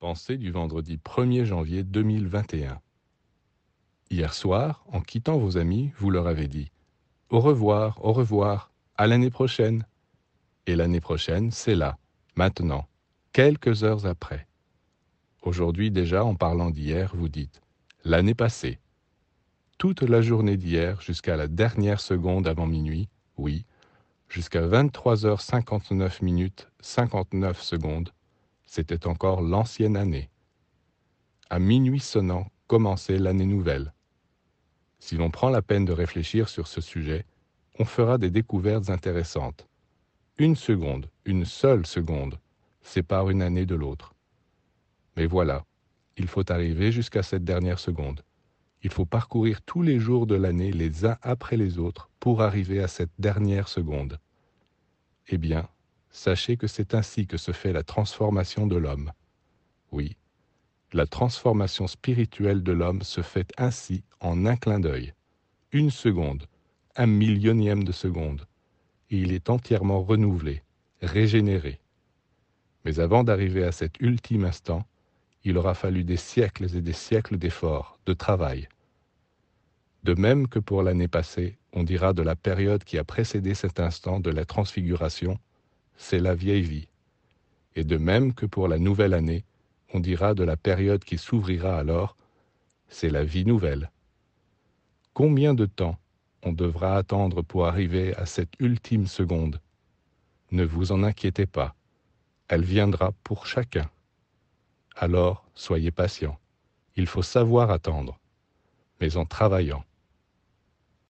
Pensée du vendredi 1er janvier 2021. Hier soir, en quittant vos amis, vous leur avez dit ⁇ Au revoir, au revoir, à l'année prochaine ⁇ Et l'année prochaine, c'est là, maintenant, quelques heures après. Aujourd'hui déjà, en parlant d'hier, vous dites ⁇ L'année passée ⁇ Toute la journée d'hier jusqu'à la dernière seconde avant minuit, oui, jusqu'à 23h59 minutes 59 secondes, c'était encore l'ancienne année. À minuit sonnant commençait l'année nouvelle. Si l'on prend la peine de réfléchir sur ce sujet, on fera des découvertes intéressantes. Une seconde, une seule seconde, sépare une année de l'autre. Mais voilà, il faut arriver jusqu'à cette dernière seconde. Il faut parcourir tous les jours de l'année les uns après les autres pour arriver à cette dernière seconde. Eh bien, sachez que c'est ainsi que se fait la transformation de l'homme. Oui, la transformation spirituelle de l'homme se fait ainsi en un clin d'œil, une seconde, un millionième de seconde, et il est entièrement renouvelé, régénéré. Mais avant d'arriver à cet ultime instant, il aura fallu des siècles et des siècles d'efforts, de travail. De même que pour l'année passée, on dira de la période qui a précédé cet instant de la transfiguration, c'est la vieille vie. Et de même que pour la nouvelle année, on dira de la période qui s'ouvrira alors, c'est la vie nouvelle. Combien de temps on devra attendre pour arriver à cette ultime seconde? Ne vous en inquiétez pas, elle viendra pour chacun. Alors, soyez patient. Il faut savoir attendre, mais en travaillant.